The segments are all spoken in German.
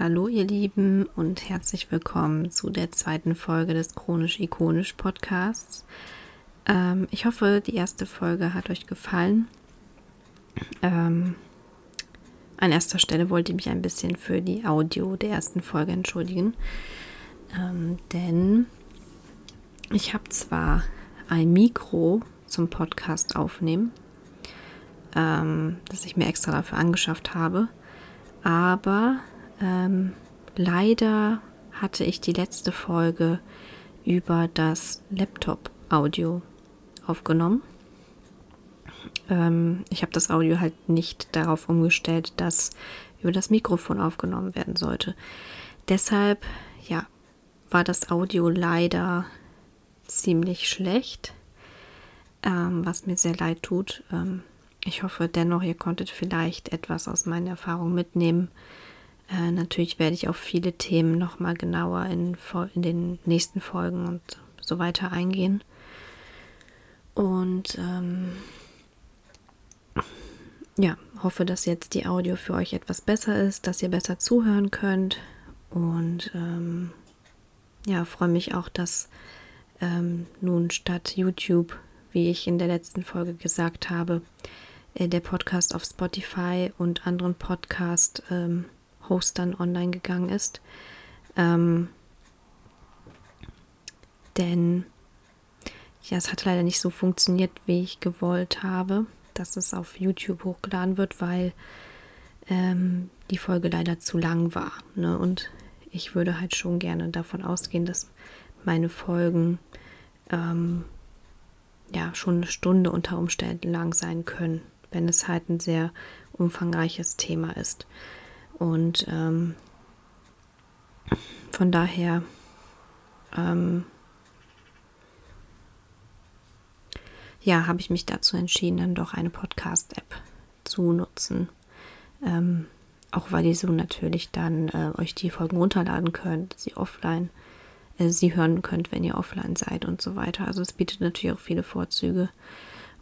Hallo ihr Lieben und herzlich willkommen zu der zweiten Folge des Chronisch-Ikonisch Podcasts. Ähm, ich hoffe, die erste Folge hat euch gefallen. Ähm, an erster Stelle wollte ich mich ein bisschen für die Audio der ersten Folge entschuldigen, ähm, denn ich habe zwar ein Mikro zum Podcast aufnehmen, ähm, das ich mir extra dafür angeschafft habe, aber ähm, leider hatte ich die letzte Folge über das Laptop-Audio aufgenommen. Ähm, ich habe das Audio halt nicht darauf umgestellt, dass über das Mikrofon aufgenommen werden sollte. Deshalb, ja, war das Audio leider ziemlich schlecht, ähm, was mir sehr leid tut. Ähm, ich hoffe dennoch, ihr konntet vielleicht etwas aus meinen Erfahrungen mitnehmen. Äh, natürlich werde ich auf viele Themen nochmal genauer in, in den nächsten Folgen und so weiter eingehen. Und ähm, ja, hoffe, dass jetzt die Audio für euch etwas besser ist, dass ihr besser zuhören könnt. Und ähm, ja, freue mich auch, dass ähm, nun statt YouTube, wie ich in der letzten Folge gesagt habe, äh, der Podcast auf Spotify und anderen Podcast ähm, Hostern online gegangen ist. Ähm, denn ja, es hat leider nicht so funktioniert, wie ich gewollt habe, dass es auf YouTube hochgeladen wird, weil ähm, die Folge leider zu lang war. Ne? Und ich würde halt schon gerne davon ausgehen, dass meine Folgen ähm, ja schon eine Stunde unter Umständen lang sein können, wenn es halt ein sehr umfangreiches Thema ist. Und ähm, von daher ähm, ja, habe ich mich dazu entschieden, dann doch eine Podcast-App zu nutzen. Ähm, auch weil ihr so natürlich dann äh, euch die Folgen runterladen könnt, sie offline, äh, sie hören könnt, wenn ihr offline seid und so weiter. Also es bietet natürlich auch viele Vorzüge.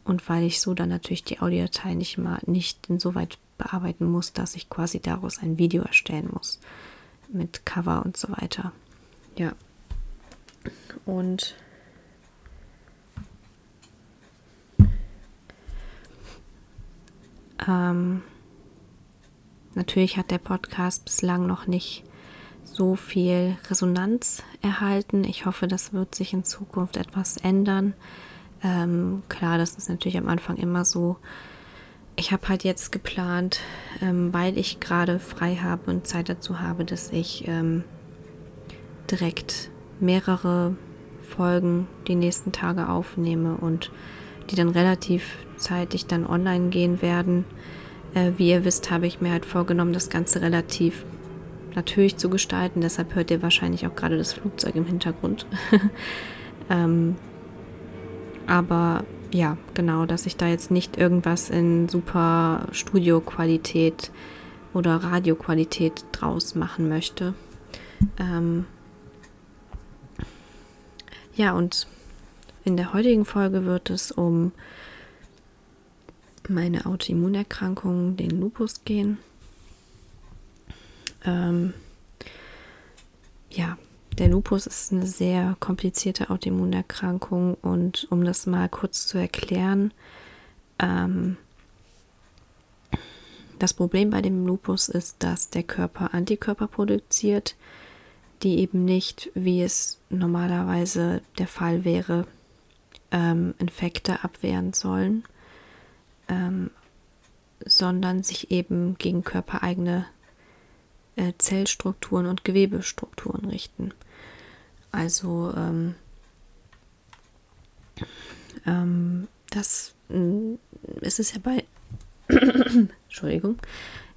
Und weil ich so dann natürlich die Audiodatei nicht mal nicht insoweit bearbeiten muss, dass ich quasi daraus ein Video erstellen muss. Mit Cover und so weiter. Ja. Und ähm, natürlich hat der Podcast bislang noch nicht so viel Resonanz erhalten. Ich hoffe, das wird sich in Zukunft etwas ändern. Ähm, klar, das ist natürlich am Anfang immer so, ich habe halt jetzt geplant, ähm, weil ich gerade frei habe und Zeit dazu habe, dass ich ähm, direkt mehrere Folgen die nächsten Tage aufnehme und die dann relativ zeitig dann online gehen werden. Äh, wie ihr wisst, habe ich mir halt vorgenommen, das Ganze relativ natürlich zu gestalten. Deshalb hört ihr wahrscheinlich auch gerade das Flugzeug im Hintergrund. ähm, aber ja, genau, dass ich da jetzt nicht irgendwas in super Studioqualität oder Radioqualität draus machen möchte. Ähm ja, und in der heutigen Folge wird es um meine Autoimmunerkrankung, den Lupus gehen. Ähm ja, der Lupus ist eine sehr komplizierte Autoimmunerkrankung und um das mal kurz zu erklären, ähm, das Problem bei dem Lupus ist, dass der Körper Antikörper produziert, die eben nicht, wie es normalerweise der Fall wäre, ähm, Infekte abwehren sollen, ähm, sondern sich eben gegen körpereigene äh, Zellstrukturen und Gewebestrukturen richten. Also ähm, ähm, das mm, es ist ja bei Entschuldigung,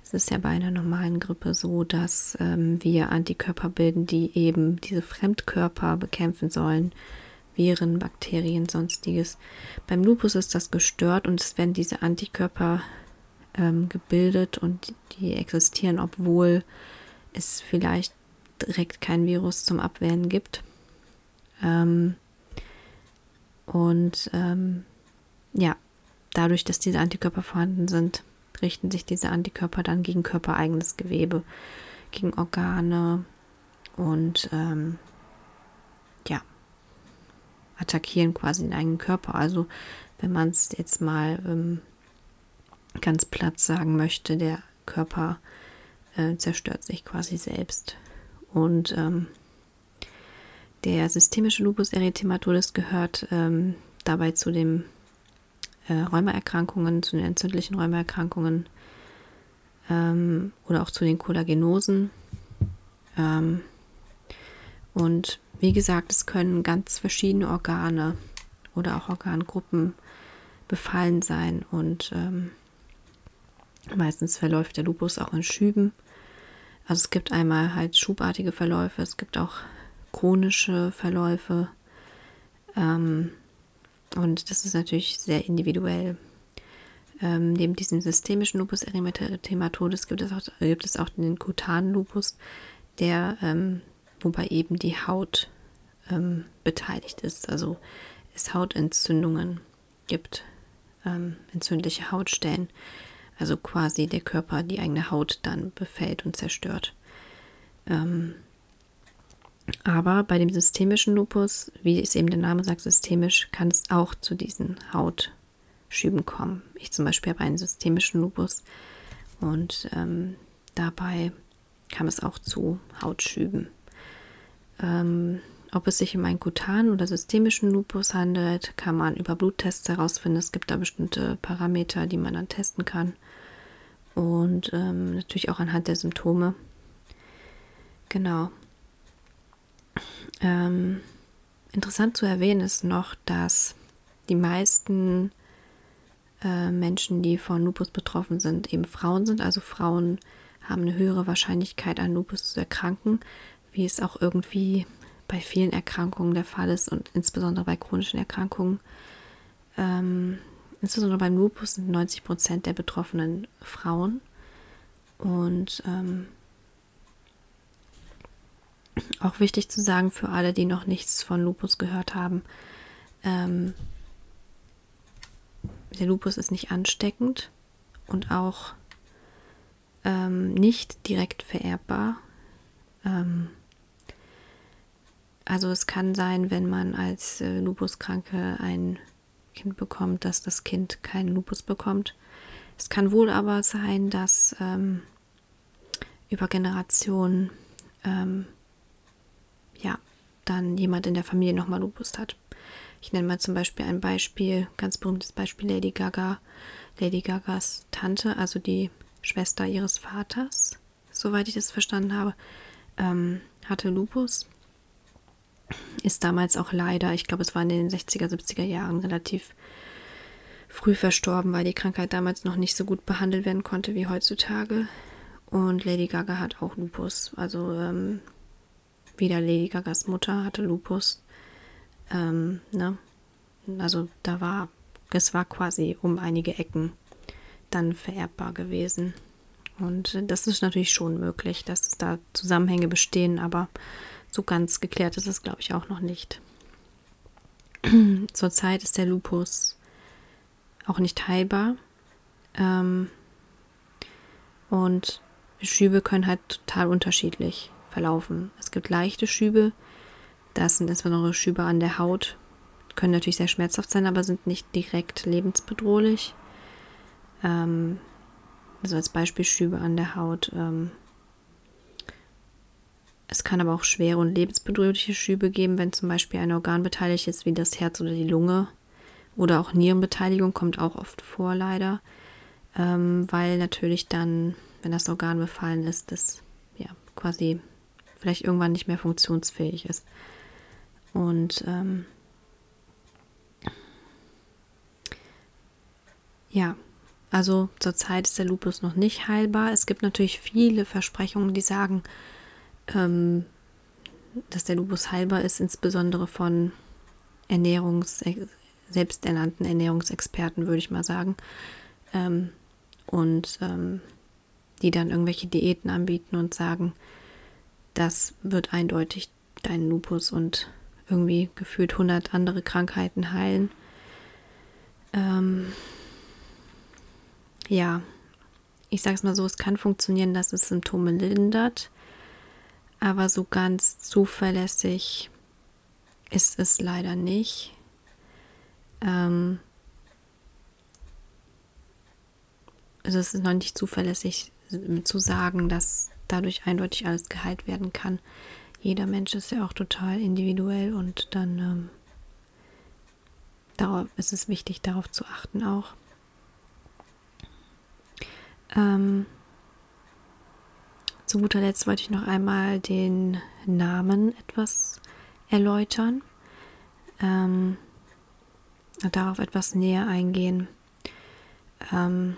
es ist ja bei einer normalen Grippe so, dass ähm, wir Antikörper bilden, die eben diese Fremdkörper bekämpfen sollen, Viren, Bakterien, sonstiges. Beim Lupus ist das gestört und es werden diese Antikörper ähm, gebildet und die existieren, obwohl es vielleicht direkt kein Virus zum Abwehren gibt. Ähm, und ähm, ja, dadurch, dass diese Antikörper vorhanden sind, richten sich diese Antikörper dann gegen körpereigenes Gewebe. gegen Organe und ähm, ja, attackieren quasi den eigenen Körper. Also wenn man es jetzt mal ähm, ganz platt sagen möchte, der Körper äh, zerstört sich quasi selbst. Und ähm, der systemische Lupus erythematodes gehört ähm, dabei zu den äh, Rheumaerkrankungen, zu den entzündlichen Rheumaerkrankungen ähm, oder auch zu den Kollagenosen. Ähm, und wie gesagt, es können ganz verschiedene Organe oder auch Organgruppen befallen sein und ähm, meistens verläuft der Lupus auch in Schüben. Also es gibt einmal halt schubartige Verläufe, es gibt auch chronische Verläufe ähm, und das ist natürlich sehr individuell. Ähm, neben diesem systemischen Lupus erythematodes gibt es auch, gibt es auch den kutanen Lupus, der ähm, wobei eben die Haut ähm, beteiligt ist. Also es Hautentzündungen gibt, ähm, entzündliche Hautstellen. Also quasi der Körper die eigene Haut dann befällt und zerstört. Ähm, aber bei dem systemischen Lupus, wie es eben der Name sagt, systemisch, kann es auch zu diesen Hautschüben kommen. Ich zum Beispiel habe einen systemischen Lupus und ähm, dabei kam es auch zu Hautschüben. Ähm, ob es sich um einen kutanen oder systemischen Lupus handelt, kann man über Bluttests herausfinden. Es gibt da bestimmte Parameter, die man dann testen kann. Und ähm, natürlich auch anhand der Symptome. Genau. Ähm, interessant zu erwähnen ist noch, dass die meisten äh, Menschen, die von Lupus betroffen sind, eben Frauen sind. Also Frauen haben eine höhere Wahrscheinlichkeit an Lupus zu erkranken, wie es auch irgendwie bei vielen Erkrankungen der Fall ist und insbesondere bei chronischen Erkrankungen. Ähm, insbesondere beim Lupus sind 90 Prozent der Betroffenen Frauen. Und ähm, auch wichtig zu sagen für alle, die noch nichts von Lupus gehört haben, ähm, der Lupus ist nicht ansteckend und auch ähm, nicht direkt vererbbar. Ähm, also es kann sein, wenn man als äh, Lupuskranke ein Kind bekommt, dass das Kind keinen Lupus bekommt. Es kann wohl aber sein, dass ähm, über Generationen ähm, ja dann jemand in der Familie nochmal Lupus hat. Ich nenne mal zum Beispiel ein Beispiel, ganz berühmtes Beispiel Lady Gaga. Lady Gagas Tante, also die Schwester ihres Vaters, soweit ich das verstanden habe, ähm, hatte Lupus ist damals auch leider, ich glaube, es war in den 60er, 70er Jahren relativ früh verstorben, weil die Krankheit damals noch nicht so gut behandelt werden konnte wie heutzutage. Und Lady Gaga hat auch Lupus. Also ähm, wieder Lady Gagas Mutter hatte Lupus. Ähm, ne? Also da war, es war quasi um einige Ecken dann vererbbar gewesen. Und das ist natürlich schon möglich, dass da Zusammenhänge bestehen, aber so ganz geklärt ist es, glaube ich, auch noch nicht. Zurzeit ist der Lupus auch nicht heilbar. Ähm, und Schübe können halt total unterschiedlich verlaufen. Es gibt leichte Schübe, das sind insbesondere Schübe an der Haut, können natürlich sehr schmerzhaft sein, aber sind nicht direkt lebensbedrohlich. Ähm, also als Beispiel Schübe an der Haut ähm, es kann aber auch schwere und lebensbedrohliche Schübe geben, wenn zum Beispiel ein Organ beteiligt ist, wie das Herz oder die Lunge. Oder auch Nierenbeteiligung kommt auch oft vor, leider. Ähm, weil natürlich dann, wenn das Organ befallen ist, das ja quasi vielleicht irgendwann nicht mehr funktionsfähig ist. Und ähm, ja, also zurzeit ist der Lupus noch nicht heilbar. Es gibt natürlich viele Versprechungen, die sagen, ähm, dass der Lupus heilbar ist, insbesondere von Ernährungs selbsternannten Ernährungsexperten, würde ich mal sagen. Ähm, und ähm, die dann irgendwelche Diäten anbieten und sagen, das wird eindeutig deinen Lupus und irgendwie gefühlt 100 andere Krankheiten heilen. Ähm, ja, ich sage es mal so, es kann funktionieren, dass es Symptome lindert aber so ganz zuverlässig ist es leider nicht. Ähm, also es ist noch nicht zuverlässig zu sagen, dass dadurch eindeutig alles geheilt werden kann. Jeder Mensch ist ja auch total individuell und dann ähm, darauf ist es wichtig, darauf zu achten auch. Ähm, zu guter Letzt wollte ich noch einmal den Namen etwas erläutern, ähm, darauf etwas näher eingehen. Ähm,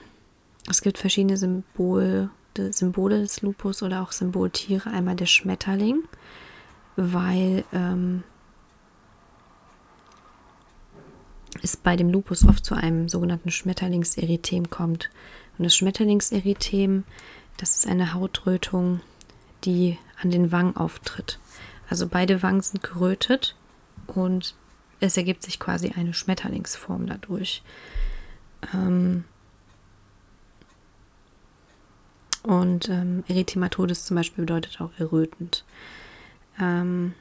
es gibt verschiedene Symbole, Symbole des Lupus oder auch Symboltiere. Einmal der Schmetterling, weil ähm, es bei dem Lupus oft zu einem sogenannten Schmetterlingserythem kommt. Und das Schmetterlingserythem, das ist eine Hautrötung, die an den Wangen auftritt. Also beide Wangen sind gerötet und es ergibt sich quasi eine Schmetterlingsform dadurch. Ähm und ähm, Erythematodes zum Beispiel bedeutet auch errötend. Ähm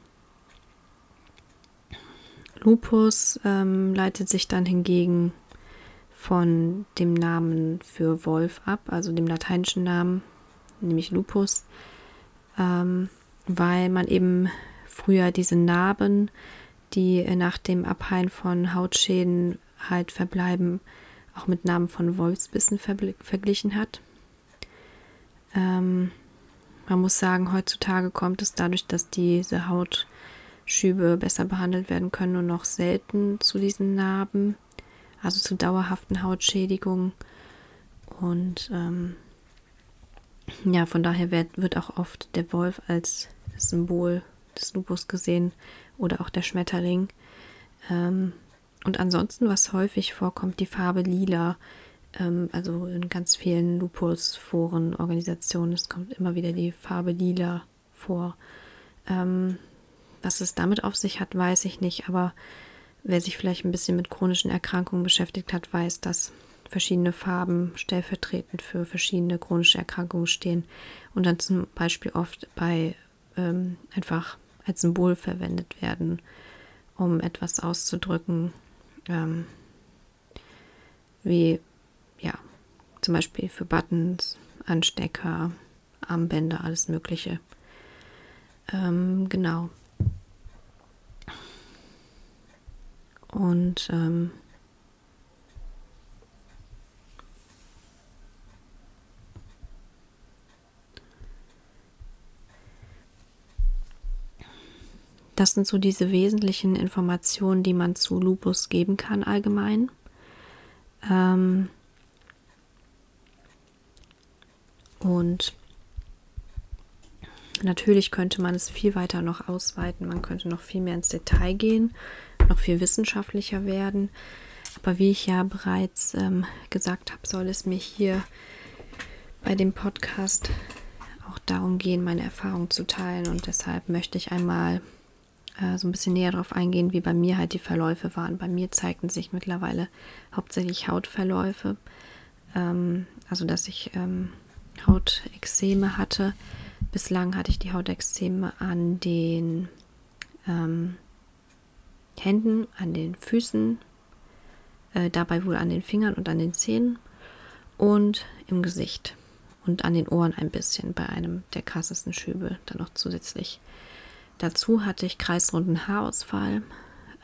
Lupus ähm, leitet sich dann hingegen von dem Namen für Wolf ab, also dem lateinischen Namen, nämlich Lupus, ähm, weil man eben früher diese Narben, die nach dem Abheilen von Hautschäden halt verbleiben, auch mit Namen von Wolfsbissen verglichen hat. Ähm, man muss sagen, heutzutage kommt es dadurch, dass diese Haut Schübe besser behandelt werden können und noch selten zu diesen Narben, also zu dauerhaften Hautschädigungen. Und ähm, ja, von daher wird, wird auch oft der Wolf als Symbol des Lupus gesehen oder auch der Schmetterling. Ähm, und ansonsten, was häufig vorkommt, die Farbe lila. Ähm, also in ganz vielen Lupus-Foren, Organisationen, es kommt immer wieder die Farbe lila vor. Ähm, was es damit auf sich hat, weiß ich nicht, aber wer sich vielleicht ein bisschen mit chronischen Erkrankungen beschäftigt hat, weiß, dass verschiedene Farben stellvertretend für verschiedene chronische Erkrankungen stehen und dann zum Beispiel oft bei ähm, einfach als Symbol verwendet werden, um etwas auszudrücken, ähm, wie ja, zum Beispiel für Buttons, Anstecker, Armbänder, alles Mögliche. Ähm, genau. Und ähm, das sind so diese wesentlichen Informationen, die man zu Lupus geben kann allgemein. Ähm, und natürlich könnte man es viel weiter noch ausweiten. Man könnte noch viel mehr ins Detail gehen noch viel wissenschaftlicher werden. Aber wie ich ja bereits ähm, gesagt habe, soll es mir hier bei dem Podcast auch darum gehen, meine Erfahrungen zu teilen. Und deshalb möchte ich einmal äh, so ein bisschen näher darauf eingehen, wie bei mir halt die Verläufe waren. Bei mir zeigten sich mittlerweile hauptsächlich Hautverläufe. Ähm, also, dass ich ähm, Hautexzeme hatte. Bislang hatte ich die Hautexzeme an den ähm, Händen, an den Füßen, äh, dabei wohl an den Fingern und an den Zähnen und im Gesicht und an den Ohren ein bisschen bei einem der krassesten Schübe dann noch zusätzlich. Dazu hatte ich kreisrunden Haarausfall.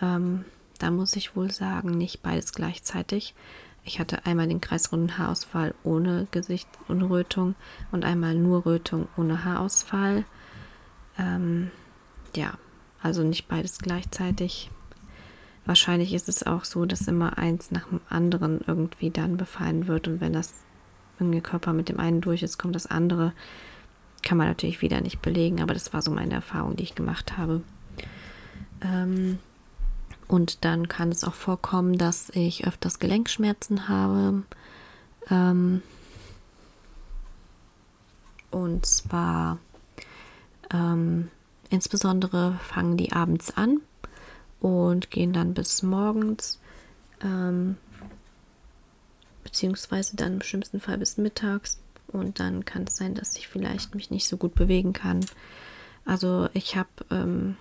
Ähm, da muss ich wohl sagen, nicht beides gleichzeitig. Ich hatte einmal den kreisrunden Haarausfall ohne Gesicht und Rötung und einmal nur Rötung ohne Haarausfall. Ähm, ja, also nicht beides gleichzeitig. Wahrscheinlich ist es auch so, dass immer eins nach dem anderen irgendwie dann befallen wird. Und wenn das irgendwie Körper mit dem einen durch ist, kommt das andere. Kann man natürlich wieder nicht belegen, aber das war so meine Erfahrung, die ich gemacht habe. Ähm, und dann kann es auch vorkommen, dass ich öfters Gelenkschmerzen habe. Ähm, und zwar ähm, insbesondere fangen die abends an und gehen dann bis morgens, ähm, beziehungsweise dann im schlimmsten Fall bis mittags. Und dann kann es sein, dass ich vielleicht mich nicht so gut bewegen kann. Also ich habe ähm,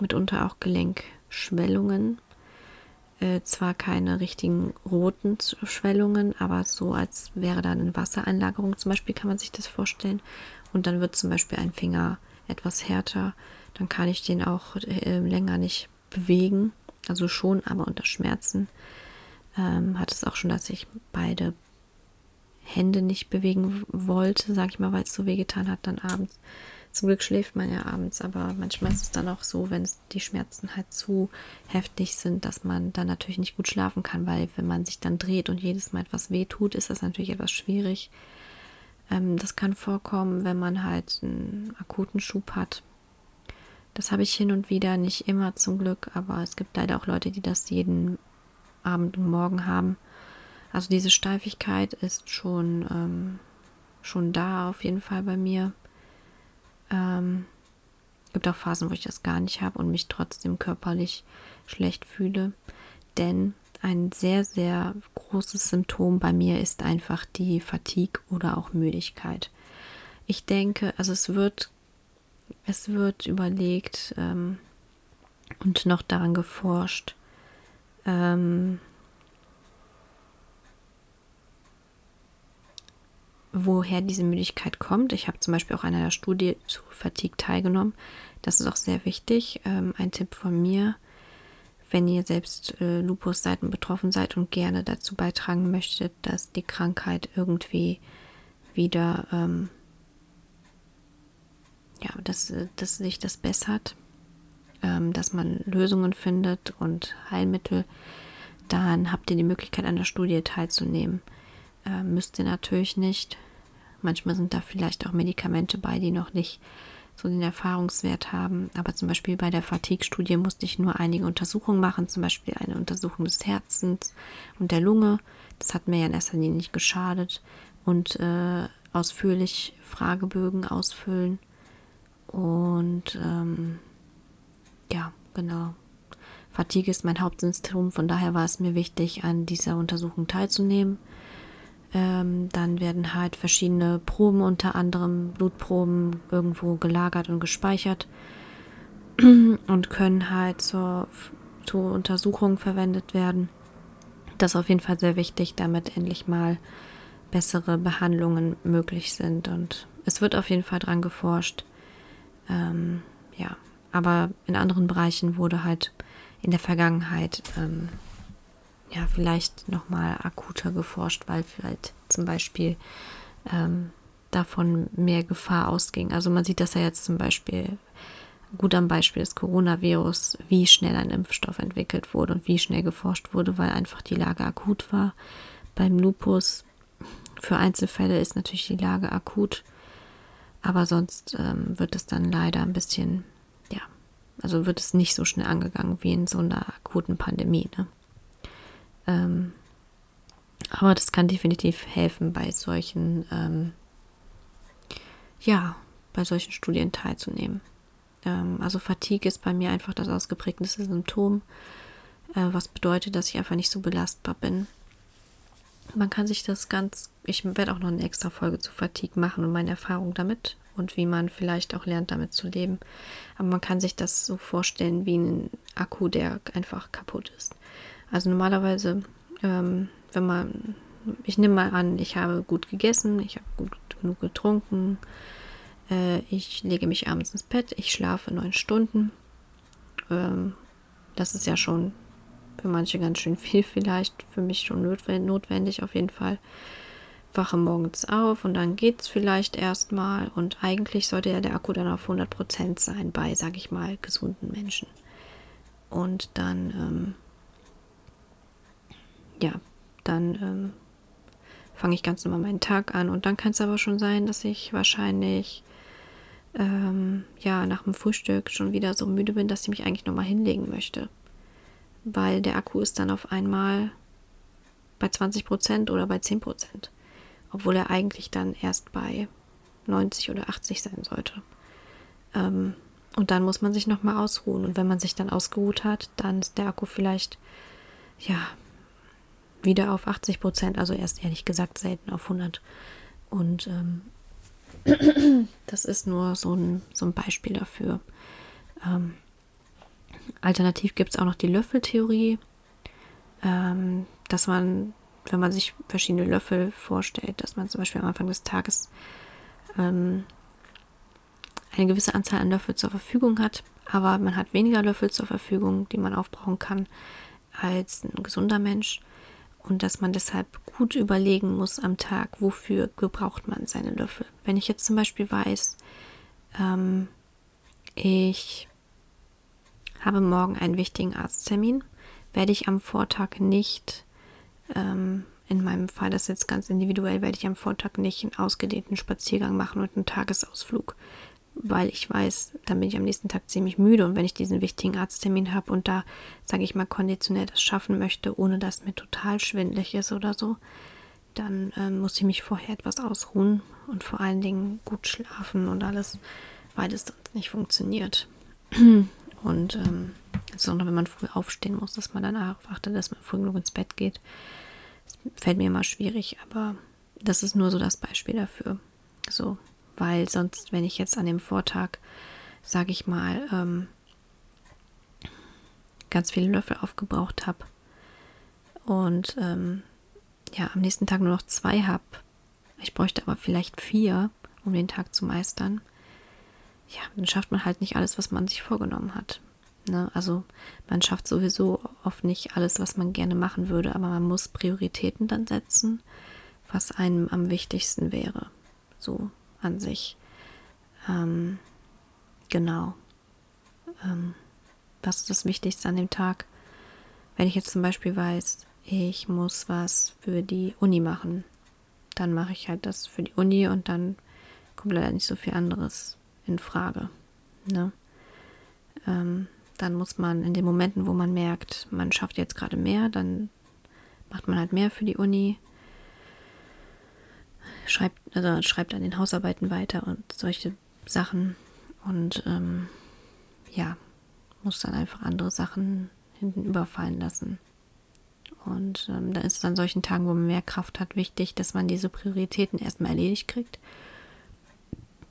mitunter auch Gelenkschwellungen. Äh, zwar keine richtigen roten Schwellungen, aber so als wäre da eine Wassereinlagerung zum Beispiel, kann man sich das vorstellen. Und dann wird zum Beispiel ein Finger etwas härter. Dann kann ich den auch äh, länger nicht bewegen. Also schon, aber unter Schmerzen. Ähm, hat es auch schon, dass ich beide Hände nicht bewegen wollte, sag ich mal, weil es so wehgetan hat dann abends. Zum Glück schläft man ja abends, aber manchmal ist es dann auch so, wenn die Schmerzen halt zu heftig sind, dass man dann natürlich nicht gut schlafen kann, weil wenn man sich dann dreht und jedes Mal etwas weh tut, ist das natürlich etwas schwierig. Ähm, das kann vorkommen, wenn man halt einen akuten Schub hat. Das habe ich hin und wieder, nicht immer zum Glück, aber es gibt leider auch Leute, die das jeden Abend und Morgen haben. Also diese Steifigkeit ist schon, ähm, schon da auf jeden Fall bei mir. Ähm, gibt auch Phasen, wo ich das gar nicht habe und mich trotzdem körperlich schlecht fühle. Denn ein sehr, sehr großes Symptom bei mir ist einfach die Fatigue oder auch Müdigkeit. Ich denke, also es wird, es wird überlegt ähm, und noch daran geforscht, ähm, woher diese Müdigkeit kommt. Ich habe zum Beispiel auch an einer Studie zu Fatigue teilgenommen. Das ist auch sehr wichtig. Ähm, ein Tipp von mir, wenn ihr selbst äh, Lupus seid und betroffen seid und gerne dazu beitragen möchtet, dass die Krankheit irgendwie wieder, ähm, ja, dass, dass sich das bessert, ähm, dass man Lösungen findet und Heilmittel, dann habt ihr die Möglichkeit, an der Studie teilzunehmen. Äh, müsst ihr natürlich nicht. Manchmal sind da vielleicht auch Medikamente bei, die noch nicht so den Erfahrungswert haben. Aber zum Beispiel bei der Fatigue-Studie musste ich nur einige Untersuchungen machen, zum Beispiel eine Untersuchung des Herzens und der Lunge. Das hat mir ja in erster Linie nicht geschadet. Und äh, ausführlich Fragebögen ausfüllen. Und ähm, ja, genau. Fatigue ist mein Hauptsymptom, von daher war es mir wichtig, an dieser Untersuchung teilzunehmen. Ähm, dann werden halt verschiedene Proben, unter anderem Blutproben, irgendwo gelagert und gespeichert und können halt zur, zur Untersuchung verwendet werden. Das ist auf jeden Fall sehr wichtig, damit endlich mal bessere Behandlungen möglich sind. Und es wird auf jeden Fall dran geforscht. Ähm, ja, aber in anderen Bereichen wurde halt in der Vergangenheit ähm, ja, vielleicht nochmal akuter geforscht, weil vielleicht zum Beispiel ähm, davon mehr Gefahr ausging. Also man sieht das ja jetzt zum Beispiel gut am Beispiel des Coronavirus, wie schnell ein Impfstoff entwickelt wurde und wie schnell geforscht wurde, weil einfach die Lage akut war. Beim Lupus für Einzelfälle ist natürlich die Lage akut, aber sonst ähm, wird es dann leider ein bisschen, ja, also wird es nicht so schnell angegangen wie in so einer akuten Pandemie. Ne? Ähm, aber das kann definitiv helfen, bei solchen, ähm, ja, bei solchen Studien teilzunehmen. Ähm, also Fatigue ist bei mir einfach das ausgeprägteste Symptom, äh, was bedeutet, dass ich einfach nicht so belastbar bin. Man kann sich das ganz, ich werde auch noch eine extra Folge zu Fatigue machen und meine Erfahrung damit und wie man vielleicht auch lernt, damit zu leben. Aber man kann sich das so vorstellen wie ein Akku, der einfach kaputt ist. Also normalerweise, ähm, wenn man, ich nehme mal an, ich habe gut gegessen, ich habe gut genug getrunken, äh, ich lege mich abends ins Bett, ich schlafe neun Stunden. Ähm, das ist ja schon für manche ganz schön viel vielleicht, für mich schon notwendig auf jeden Fall. Wache morgens auf und dann geht es vielleicht erstmal und eigentlich sollte ja der Akku dann auf 100% sein bei, sag ich mal, gesunden Menschen. Und dann ähm, ja, dann ähm, fange ich ganz normal meinen Tag an. Und dann kann es aber schon sein, dass ich wahrscheinlich ähm, ja nach dem Frühstück schon wieder so müde bin, dass ich mich eigentlich nochmal hinlegen möchte. Weil der Akku ist dann auf einmal bei 20% oder bei 10%. Obwohl er eigentlich dann erst bei 90 oder 80 sein sollte. Ähm, und dann muss man sich nochmal ausruhen. Und wenn man sich dann ausgeruht hat, dann ist der Akku vielleicht ja wieder auf 80 Prozent, also erst ehrlich gesagt selten auf 100. Und ähm, Das ist nur so ein, so ein Beispiel dafür. Ähm, alternativ gibt es auch noch die Löffeltheorie, ähm, dass man, wenn man sich verschiedene Löffel vorstellt, dass man zum Beispiel am Anfang des Tages ähm, eine gewisse Anzahl an Löffel zur Verfügung hat, aber man hat weniger Löffel zur Verfügung, die man aufbrauchen kann, als ein gesunder Mensch. Und dass man deshalb gut überlegen muss am Tag, wofür gebraucht man seine Löffel. Wenn ich jetzt zum Beispiel weiß, ähm, ich habe morgen einen wichtigen Arzttermin, werde ich am Vortag nicht, ähm, in meinem Fall, das ist jetzt ganz individuell, werde ich am Vortag nicht einen ausgedehnten Spaziergang machen und einen Tagesausflug, weil ich weiß, dann bin ich am nächsten Tag ziemlich müde und wenn ich diesen wichtigen Arzttermin habe und da, sage ich mal, konditionell das schaffen möchte, ohne dass mir total schwindlig ist oder so, dann äh, muss ich mich vorher etwas ausruhen und vor allen Dingen gut schlafen und alles, weil es sonst nicht funktioniert. Und ähm, insbesondere wenn man früh aufstehen muss, dass man dann darauf dass man früh genug ins Bett geht. Das fällt mir immer schwierig, aber das ist nur so das Beispiel dafür. So, weil sonst, wenn ich jetzt an dem Vortag, sage ich mal, ähm, ganz viele Löffel aufgebraucht habe und ähm, ja, am nächsten Tag nur noch zwei habe, ich bräuchte aber vielleicht vier, um den Tag zu meistern, ja, dann schafft man halt nicht alles, was man sich vorgenommen hat. Ne? Also man schafft sowieso oft nicht alles, was man gerne machen würde, aber man muss Prioritäten dann setzen, was einem am wichtigsten wäre. So an sich. Ähm, genau. Ähm, was ist das Wichtigste an dem Tag? Wenn ich jetzt zum Beispiel weiß, ich muss was für die Uni machen, dann mache ich halt das für die Uni und dann kommt leider nicht so viel anderes in Frage. Ne? Ähm, dann muss man in den Momenten, wo man merkt, man schafft jetzt gerade mehr, dann macht man halt mehr für die Uni, schreibt, also schreibt an den Hausarbeiten weiter und solche Sachen und ähm, ja, muss dann einfach andere Sachen hinten überfallen lassen. Und ähm, da ist es an solchen Tagen, wo man mehr Kraft hat, wichtig, dass man diese Prioritäten erstmal erledigt kriegt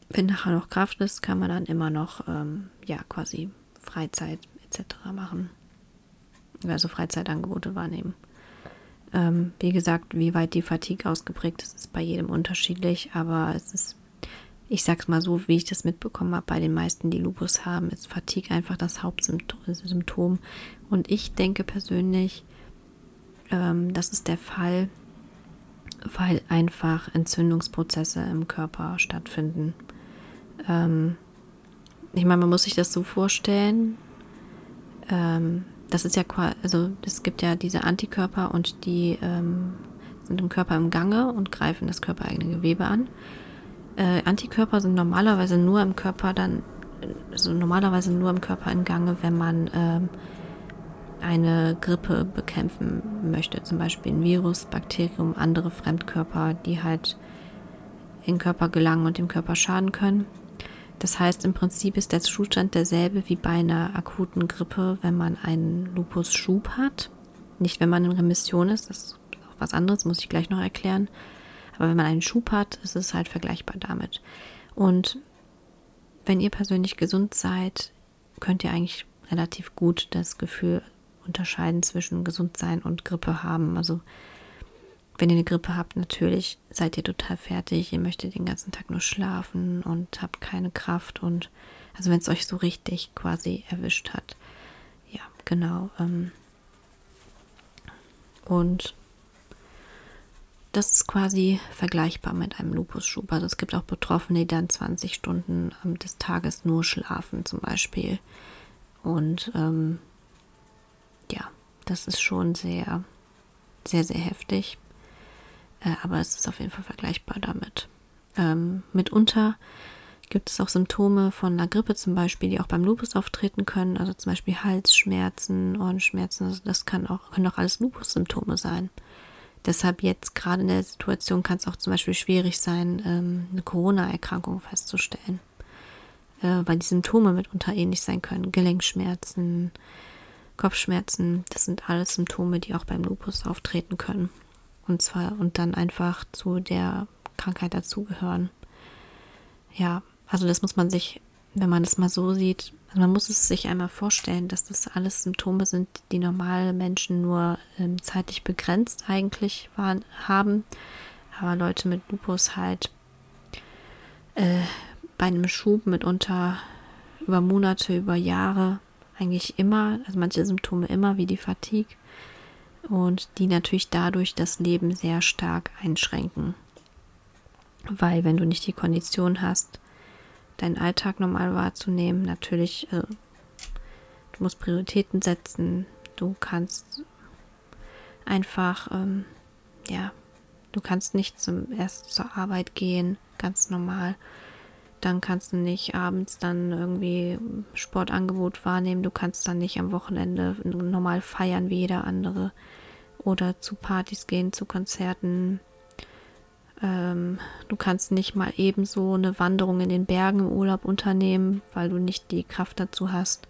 wenn nachher noch Kraft ist, kann man dann immer noch ähm, ja quasi Freizeit etc. machen. Also Freizeitangebote wahrnehmen. Ähm, wie gesagt, wie weit die Fatigue ausgeprägt ist, ist bei jedem unterschiedlich, aber es ist, ich sag's mal so, wie ich das mitbekommen habe, bei den meisten, die Lupus haben, ist Fatigue einfach das Hauptsymptom. Und ich denke persönlich, ähm, das ist der Fall, weil einfach Entzündungsprozesse im Körper stattfinden. Ähm, ich meine, man muss sich das so vorstellen. Ähm, das ist ja quasi, also es gibt ja diese Antikörper und die ähm, sind im Körper im Gange und greifen das körpereigene Gewebe an. Äh, Antikörper sind normalerweise nur im Körper dann, also normalerweise nur im Körper in Gange, wenn man ähm, eine Grippe bekämpfen möchte, zum Beispiel ein Virus, Bakterium, andere Fremdkörper, die halt in den Körper gelangen und dem Körper schaden können. Das heißt, im Prinzip ist der Zustand derselbe wie bei einer akuten Grippe, wenn man einen Lupus-Schub hat. Nicht, wenn man in Remission ist, das ist auch was anderes, muss ich gleich noch erklären. Aber wenn man einen Schub hat, ist es halt vergleichbar damit. Und wenn ihr persönlich gesund seid, könnt ihr eigentlich relativ gut das Gefühl unterscheiden zwischen Gesundsein und Grippe haben. Also wenn ihr eine Grippe habt, natürlich seid ihr total fertig. Ihr möchtet den ganzen Tag nur schlafen und habt keine Kraft. Und also wenn es euch so richtig quasi erwischt hat. Ja, genau. Ähm, und das ist quasi vergleichbar mit einem Lupusschub. Also es gibt auch Betroffene, die dann 20 Stunden des Tages nur schlafen zum Beispiel. Und ähm, ja, das ist schon sehr, sehr, sehr heftig. Äh, aber es ist auf jeden Fall vergleichbar damit. Ähm, mitunter gibt es auch Symptome von einer Grippe zum Beispiel, die auch beim Lupus auftreten können. Also zum Beispiel Halsschmerzen, Ohrenschmerzen. Also das kann auch, können auch alles Lupus-Symptome sein. Deshalb jetzt gerade in der Situation kann es auch zum Beispiel schwierig sein, ähm, eine Corona-Erkrankung festzustellen. Äh, weil die Symptome mitunter ähnlich sein können. Gelenkschmerzen, Kopfschmerzen, das sind alles Symptome, die auch beim Lupus auftreten können und zwar und dann einfach zu der Krankheit dazugehören. ja, also das muss man sich, wenn man das mal so sieht, also man muss es sich einmal vorstellen, dass das alles Symptome sind, die normale Menschen nur ähm, zeitlich begrenzt eigentlich waren, haben. Aber Leute mit Lupus halt äh, bei einem Schub mitunter über Monate, über Jahre eigentlich immer, also manche Symptome immer, wie die Fatigue und die natürlich dadurch das Leben sehr stark einschränken. Weil wenn du nicht die Kondition hast, deinen Alltag normal wahrzunehmen, natürlich, äh, du musst Prioritäten setzen, du kannst einfach, ähm, ja, du kannst nicht zum erst zur Arbeit gehen, ganz normal. Dann kannst du nicht abends dann irgendwie Sportangebot wahrnehmen. Du kannst dann nicht am Wochenende normal feiern wie jeder andere. Oder zu Partys gehen, zu Konzerten. Ähm, du kannst nicht mal ebenso eine Wanderung in den Bergen im Urlaub unternehmen, weil du nicht die Kraft dazu hast.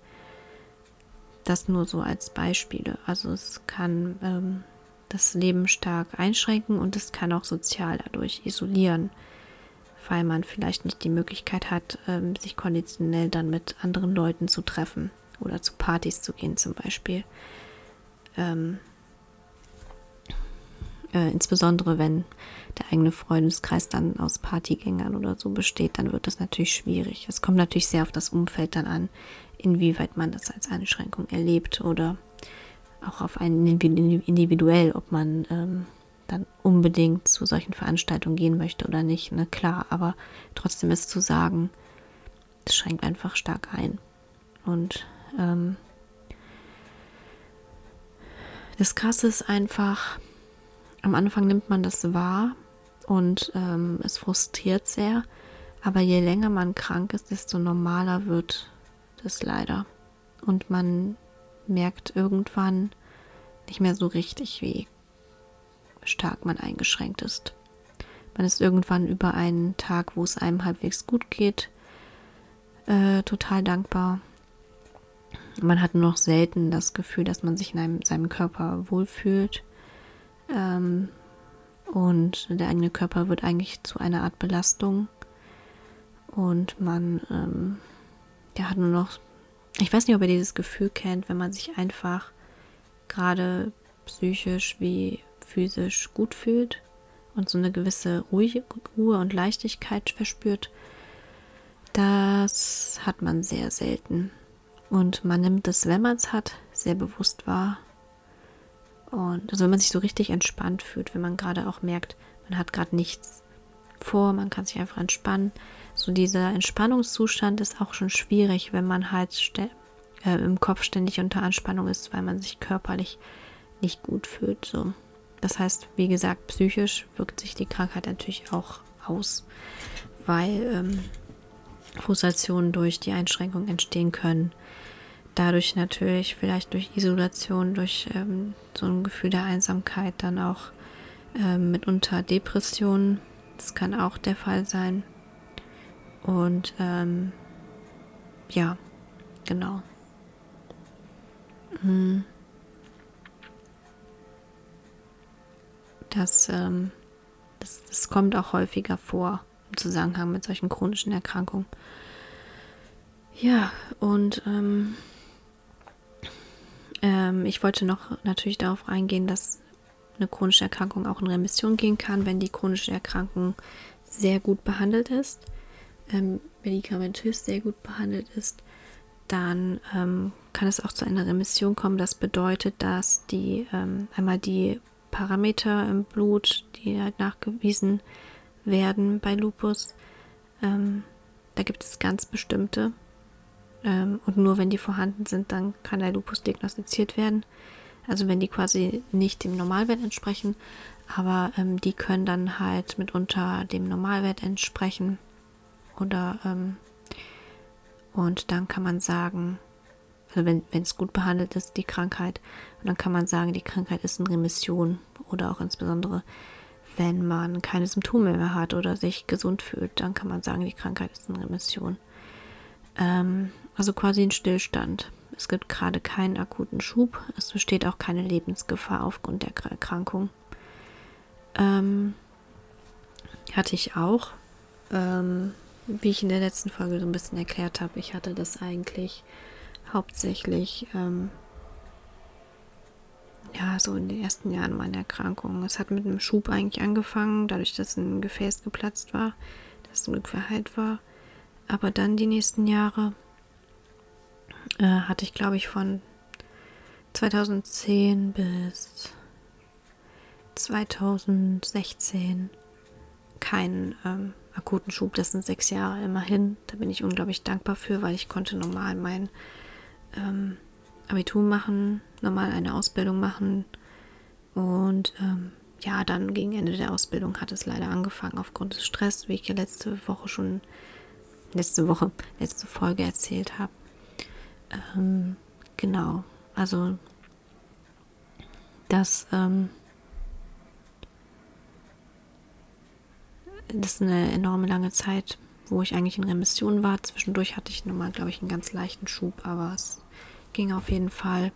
Das nur so als Beispiele. Also es kann ähm, das Leben stark einschränken und es kann auch sozial dadurch isolieren, weil man vielleicht nicht die Möglichkeit hat, ähm, sich konditionell dann mit anderen Leuten zu treffen oder zu Partys zu gehen zum Beispiel. Ähm, äh, insbesondere wenn der eigene Freundeskreis dann aus Partygängern oder so besteht, dann wird das natürlich schwierig. Es kommt natürlich sehr auf das Umfeld dann an, inwieweit man das als Einschränkung erlebt oder auch auf einen individuell, ob man ähm, dann unbedingt zu solchen Veranstaltungen gehen möchte oder nicht. Ne? Klar, aber trotzdem ist zu sagen, es schränkt einfach stark ein. Und ähm, das Krasse ist einfach, am Anfang nimmt man das wahr und ähm, es frustriert sehr. Aber je länger man krank ist, desto normaler wird das leider. Und man merkt irgendwann nicht mehr so richtig, wie stark man eingeschränkt ist. Man ist irgendwann über einen Tag, wo es einem halbwegs gut geht, äh, total dankbar. Man hat nur noch selten das Gefühl, dass man sich in einem, seinem Körper wohlfühlt. Ähm, und der eigene Körper wird eigentlich zu einer Art Belastung. Und man ähm, ja, hat nur noch, ich weiß nicht, ob ihr dieses Gefühl kennt, wenn man sich einfach gerade psychisch wie physisch gut fühlt und so eine gewisse Ruhe, und Leichtigkeit verspürt. Das hat man sehr selten. Und man nimmt es, wenn man es hat, sehr bewusst wahr und also wenn man sich so richtig entspannt fühlt, wenn man gerade auch merkt, man hat gerade nichts vor, man kann sich einfach entspannen. So dieser Entspannungszustand ist auch schon schwierig, wenn man halt äh, im Kopf ständig unter Anspannung ist, weil man sich körperlich nicht gut fühlt. So. Das heißt, wie gesagt, psychisch wirkt sich die Krankheit natürlich auch aus, weil ähm, Frustrationen durch die Einschränkung entstehen können dadurch natürlich vielleicht durch Isolation, durch ähm, so ein Gefühl der Einsamkeit dann auch ähm, mitunter Depressionen. Das kann auch der Fall sein. Und ähm, ja, genau. Hm. Das, ähm, das, das kommt auch häufiger vor im Zusammenhang mit solchen chronischen Erkrankungen. Ja, und ähm, ähm, ich wollte noch natürlich darauf eingehen, dass eine chronische Erkrankung auch in Remission gehen kann, wenn die chronische Erkrankung sehr gut behandelt ist, ähm, medikamentös sehr gut behandelt ist, dann ähm, kann es auch zu einer Remission kommen. Das bedeutet, dass die ähm, einmal die Parameter im Blut, die halt nachgewiesen werden bei Lupus, ähm, da gibt es ganz bestimmte ähm, und nur wenn die vorhanden sind, dann kann der Lupus diagnostiziert werden. Also wenn die quasi nicht dem Normalwert entsprechen, aber ähm, die können dann halt mitunter dem Normalwert entsprechen. Oder ähm, und dann kann man sagen, also wenn es gut behandelt ist, die Krankheit, und dann kann man sagen, die Krankheit ist in Remission oder auch insbesondere, wenn man keine Symptome mehr hat oder sich gesund fühlt, dann kann man sagen, die Krankheit ist in Remission. Ähm, also quasi ein Stillstand. Es gibt gerade keinen akuten Schub. Es besteht auch keine Lebensgefahr aufgrund der Erkrankung. Ähm, hatte ich auch. Ähm, wie ich in der letzten Folge so ein bisschen erklärt habe, ich hatte das eigentlich hauptsächlich ähm, ja, so in den ersten Jahren meiner Erkrankung. Es hat mit einem Schub eigentlich angefangen, dadurch, dass ein Gefäß geplatzt war, das zum Glück verheilt war. Aber dann die nächsten Jahre äh, hatte ich, glaube ich, von 2010 bis 2016 keinen ähm, akuten Schub. Das sind sechs Jahre immerhin. Da bin ich unglaublich dankbar für, weil ich konnte normal mein ähm, Abitur machen, normal eine Ausbildung machen. Und ähm, ja, dann gegen Ende der Ausbildung hat es leider angefangen aufgrund des Stress, wie ich ja letzte Woche schon, letzte Woche, letzte Folge erzählt habe. Ähm, genau, also das, ähm, das ist eine enorme lange Zeit, wo ich eigentlich in Remission war. Zwischendurch hatte ich nochmal, glaube ich, einen ganz leichten Schub, aber es ging auf jeden Fall.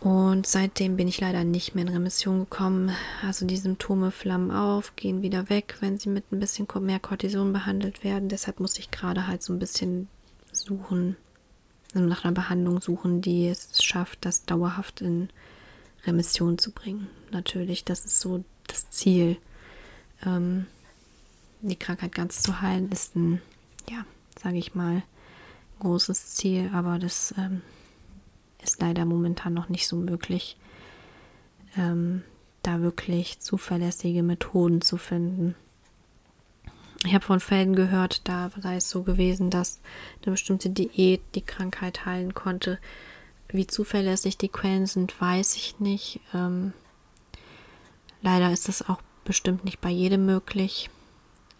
Und seitdem bin ich leider nicht mehr in Remission gekommen. Also die Symptome flammen auf, gehen wieder weg, wenn sie mit ein bisschen mehr Cortison behandelt werden. Deshalb muss ich gerade halt so ein bisschen suchen, also nach einer Behandlung suchen, die es schafft, das dauerhaft in Remission zu bringen. Natürlich, das ist so das Ziel. Ähm, die Krankheit ganz zu heilen ist ein, ja, sage ich mal, großes Ziel, aber das ähm, ist leider momentan noch nicht so möglich, ähm, da wirklich zuverlässige Methoden zu finden. Ich habe von Fällen gehört, da sei es so gewesen, dass eine bestimmte Diät die Krankheit heilen konnte. Wie zuverlässig die Quellen sind, weiß ich nicht. Ähm, leider ist das auch bestimmt nicht bei jedem möglich.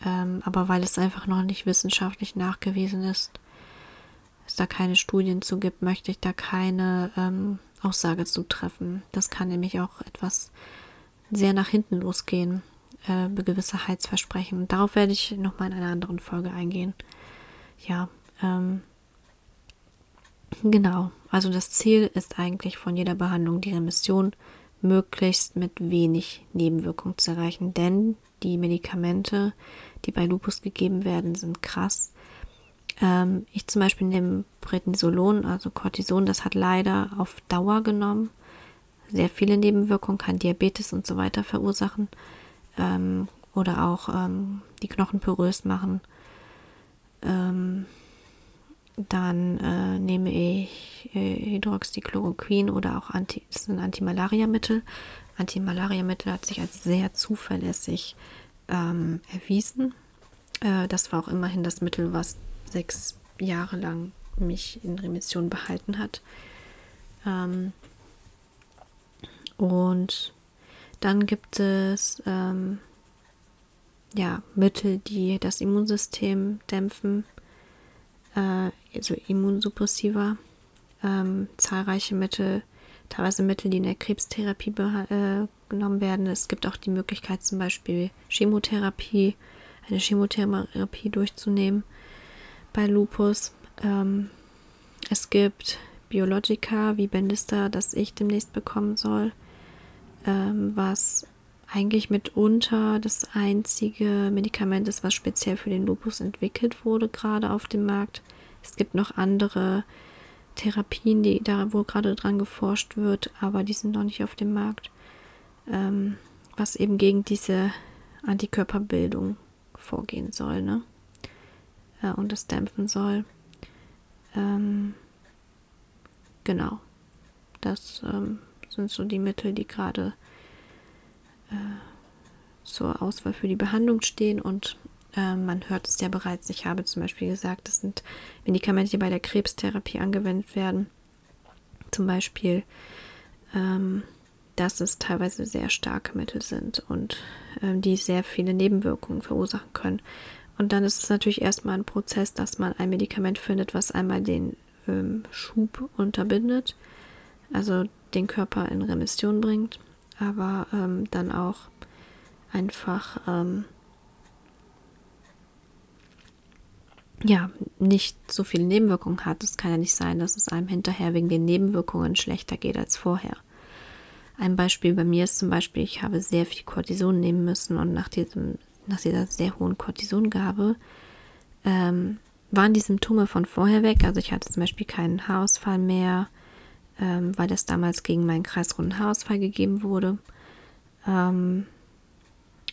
Ähm, aber weil es einfach noch nicht wissenschaftlich nachgewiesen ist, es da keine Studien zu gibt, möchte ich da keine ähm, Aussage zu treffen. Das kann nämlich auch etwas sehr nach hinten losgehen, äh, gewisse Heilsversprechen. Und darauf werde ich nochmal in einer anderen Folge eingehen. Ja, ähm, genau. Also das Ziel ist eigentlich von jeder Behandlung die Remission möglichst mit wenig Nebenwirkung zu erreichen, denn die Medikamente, die bei Lupus gegeben werden, sind krass ähm, ich zum Beispiel nehme Prednisolon, also Cortison, das hat leider auf Dauer genommen. Sehr viele Nebenwirkungen, kann Diabetes und so weiter verursachen. Ähm, oder auch ähm, die Knochen porös machen. Ähm, dann äh, nehme ich äh, Hydroxychloroquin oder auch Anti, das ist ein Antimalariamittel. Antimalariamittel hat sich als sehr zuverlässig ähm, erwiesen. Äh, das war auch immerhin das Mittel, was sechs Jahre lang mich in Remission behalten hat. Ähm, und dann gibt es ähm, ja, Mittel, die das Immunsystem dämpfen, äh, also Immunsuppressiva, ähm, zahlreiche Mittel, teilweise Mittel, die in der Krebstherapie äh, genommen werden. Es gibt auch die Möglichkeit, zum Beispiel Chemotherapie, eine Chemotherapie durchzunehmen bei Lupus. Ähm, es gibt Biologika wie Bendista, das ich demnächst bekommen soll, ähm, was eigentlich mitunter das einzige Medikament ist, was speziell für den Lupus entwickelt wurde, gerade auf dem Markt. Es gibt noch andere Therapien, die da wo gerade dran geforscht wird, aber die sind noch nicht auf dem Markt, ähm, was eben gegen diese Antikörperbildung vorgehen soll. Ne? Äh, und es dämpfen soll. Ähm, genau. Das ähm, sind so die Mittel, die gerade äh, zur Auswahl für die Behandlung stehen und äh, man hört es ja bereits. Ich habe zum Beispiel gesagt, das sind Medikamente, die bei der Krebstherapie angewendet werden. Zum Beispiel, ähm, dass es teilweise sehr starke Mittel sind und ähm, die sehr viele Nebenwirkungen verursachen können. Und dann ist es natürlich erstmal ein Prozess, dass man ein Medikament findet, was einmal den ähm, Schub unterbindet, also den Körper in Remission bringt, aber ähm, dann auch einfach ähm, ja nicht so viele Nebenwirkungen hat. Es kann ja nicht sein, dass es einem hinterher wegen den Nebenwirkungen schlechter geht als vorher. Ein Beispiel bei mir ist zum Beispiel, ich habe sehr viel Cortison nehmen müssen und nach diesem nach dieser sehr hohen Cortisongabe ähm, waren die Symptome von vorher weg. Also ich hatte zum Beispiel keinen Haarausfall mehr, ähm, weil das damals gegen meinen kreisrunden Haarausfall gegeben wurde. Ähm,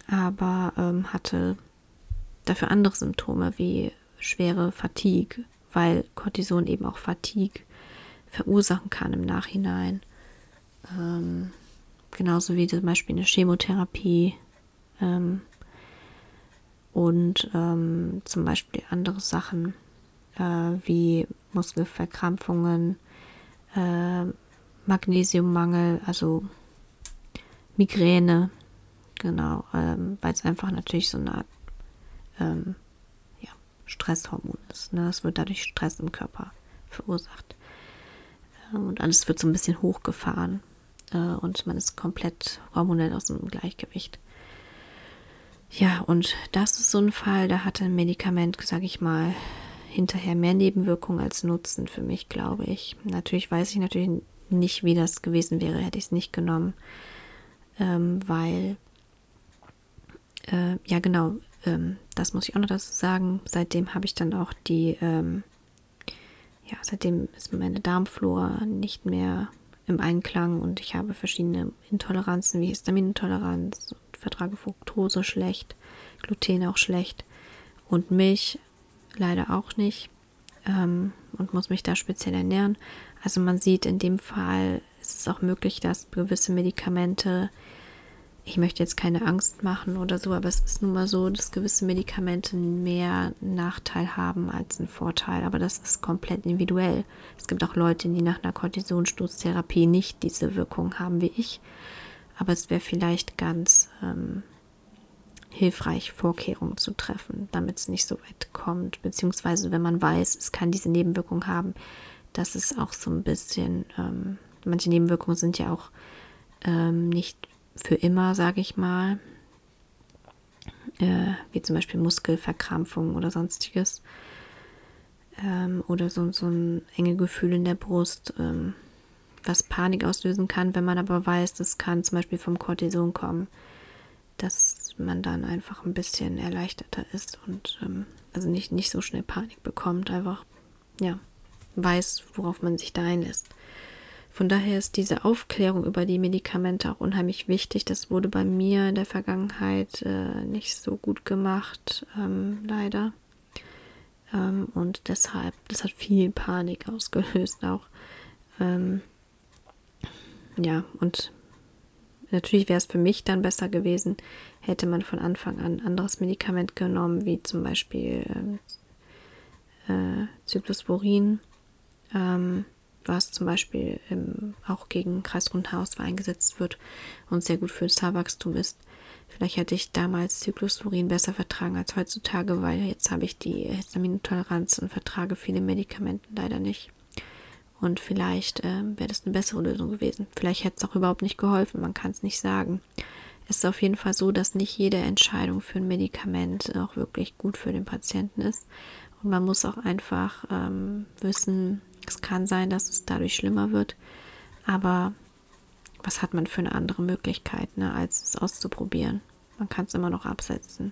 aber ähm, hatte dafür andere Symptome wie schwere Fatigue, weil Cortison eben auch Fatigue verursachen kann im Nachhinein. Ähm, genauso wie zum Beispiel eine Chemotherapie ähm, und ähm, zum Beispiel andere Sachen äh, wie Muskelverkrampfungen, äh, Magnesiummangel, also Migräne, genau, ähm, weil es einfach natürlich so eine Art ähm, ja, Stresshormon ist. Ne? Es wird dadurch Stress im Körper verursacht. Ähm, und alles wird so ein bisschen hochgefahren äh, und man ist komplett hormonell aus dem Gleichgewicht. Ja, und das ist so ein Fall, da hatte ein Medikament, sage ich mal, hinterher mehr Nebenwirkungen als Nutzen für mich, glaube ich. Natürlich weiß ich natürlich nicht, wie das gewesen wäre, hätte ich es nicht genommen, ähm, weil, äh, ja genau, ähm, das muss ich auch noch dazu sagen. Seitdem habe ich dann auch die, ähm, ja, seitdem ist meine Darmflora nicht mehr im Einklang und ich habe verschiedene Intoleranzen wie Histaminintoleranz vertrage Fructose schlecht, Gluten auch schlecht und Milch leider auch nicht ähm, und muss mich da speziell ernähren. Also man sieht in dem Fall ist es auch möglich, dass gewisse Medikamente, ich möchte jetzt keine Angst machen oder so, aber es ist nun mal so, dass gewisse Medikamente mehr Nachteil haben als einen Vorteil. Aber das ist komplett individuell. Es gibt auch Leute, die nach einer Kortisonstoßtherapie nicht diese Wirkung haben wie ich. Aber es wäre vielleicht ganz ähm, hilfreich, Vorkehrungen zu treffen, damit es nicht so weit kommt. Beziehungsweise, wenn man weiß, es kann diese Nebenwirkung haben, dass es auch so ein bisschen, ähm, manche Nebenwirkungen sind ja auch ähm, nicht für immer, sage ich mal, äh, wie zum Beispiel Muskelverkrampfung oder sonstiges. Ähm, oder so, so ein enge Gefühl in der Brust. Ähm, was Panik auslösen kann, wenn man aber weiß, das kann zum Beispiel vom Cortison kommen, dass man dann einfach ein bisschen erleichterter ist und ähm, also nicht, nicht so schnell Panik bekommt, einfach ja, weiß, worauf man sich da einlässt. Von daher ist diese Aufklärung über die Medikamente auch unheimlich wichtig. Das wurde bei mir in der Vergangenheit äh, nicht so gut gemacht, ähm, leider. Ähm, und deshalb, das hat viel Panik ausgelöst auch. Ähm, ja, und natürlich wäre es für mich dann besser gewesen, hätte man von Anfang an ein anderes Medikament genommen, wie zum Beispiel äh, äh, ähm, was zum Beispiel ähm, auch gegen Kreisrundhaarausfall eingesetzt wird und sehr gut für das Haarwachstum ist. Vielleicht hätte ich damals Cyclosporin besser vertragen als heutzutage, weil jetzt habe ich die Histaminintoleranz und vertrage viele Medikamente leider nicht. Und vielleicht äh, wäre das eine bessere Lösung gewesen. Vielleicht hätte es auch überhaupt nicht geholfen, man kann es nicht sagen. Es ist auf jeden Fall so, dass nicht jede Entscheidung für ein Medikament auch wirklich gut für den Patienten ist. Und man muss auch einfach ähm, wissen, es kann sein, dass es dadurch schlimmer wird. Aber was hat man für eine andere Möglichkeit, ne, als es auszuprobieren? Man kann es immer noch absetzen.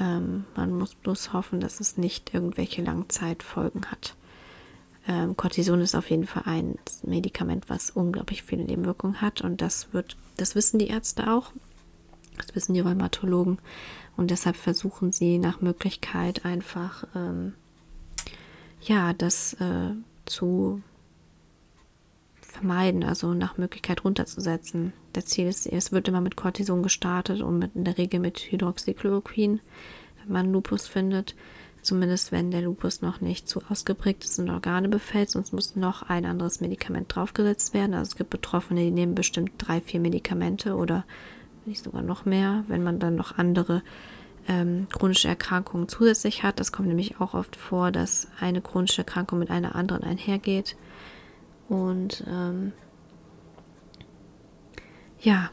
Ähm, man muss bloß hoffen, dass es nicht irgendwelche Langzeitfolgen hat. Ähm, Cortison ist auf jeden Fall ein Medikament, was unglaublich viele Nebenwirkungen hat. Und das wird, das wissen die Ärzte auch, das wissen die Rheumatologen. Und deshalb versuchen sie nach Möglichkeit einfach, ähm, ja, das äh, zu vermeiden, also nach Möglichkeit runterzusetzen. Das Ziel ist, es wird immer mit Cortison gestartet und mit, in der Regel mit Hydroxychloroquin, wenn man Lupus findet zumindest wenn der Lupus noch nicht zu ausgeprägt ist und Organe befällt, sonst muss noch ein anderes Medikament draufgesetzt werden. Also es gibt Betroffene, die nehmen bestimmt drei, vier Medikamente oder nicht sogar noch mehr, wenn man dann noch andere ähm, chronische Erkrankungen zusätzlich hat. Das kommt nämlich auch oft vor, dass eine chronische Erkrankung mit einer anderen einhergeht. Und ähm, ja,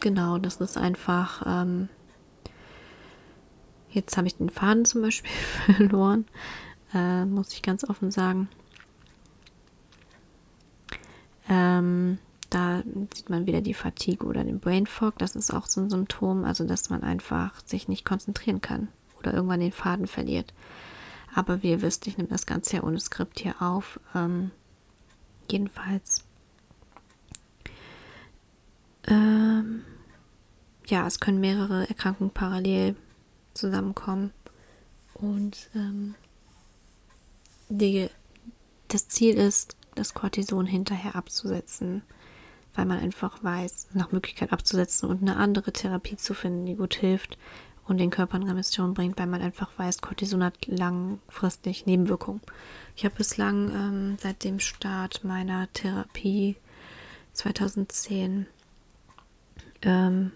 genau, das ist einfach ähm, Jetzt habe ich den Faden zum Beispiel verloren, äh, muss ich ganz offen sagen. Ähm, da sieht man wieder die Fatigue oder den Brain Fog. Das ist auch so ein Symptom, also dass man einfach sich nicht konzentrieren kann oder irgendwann den Faden verliert. Aber wie ihr wisst, ich nehme das Ganze ja ohne Skript hier auf. Ähm, jedenfalls. Ähm, ja, es können mehrere Erkrankungen parallel zusammenkommen. Und ähm, die, das Ziel ist, das Cortison hinterher abzusetzen, weil man einfach weiß, nach Möglichkeit abzusetzen und eine andere Therapie zu finden, die gut hilft und den Körper in Remission bringt, weil man einfach weiß, Cortison hat langfristig Nebenwirkungen. Ich habe bislang ähm, seit dem Start meiner Therapie 2010, ähm,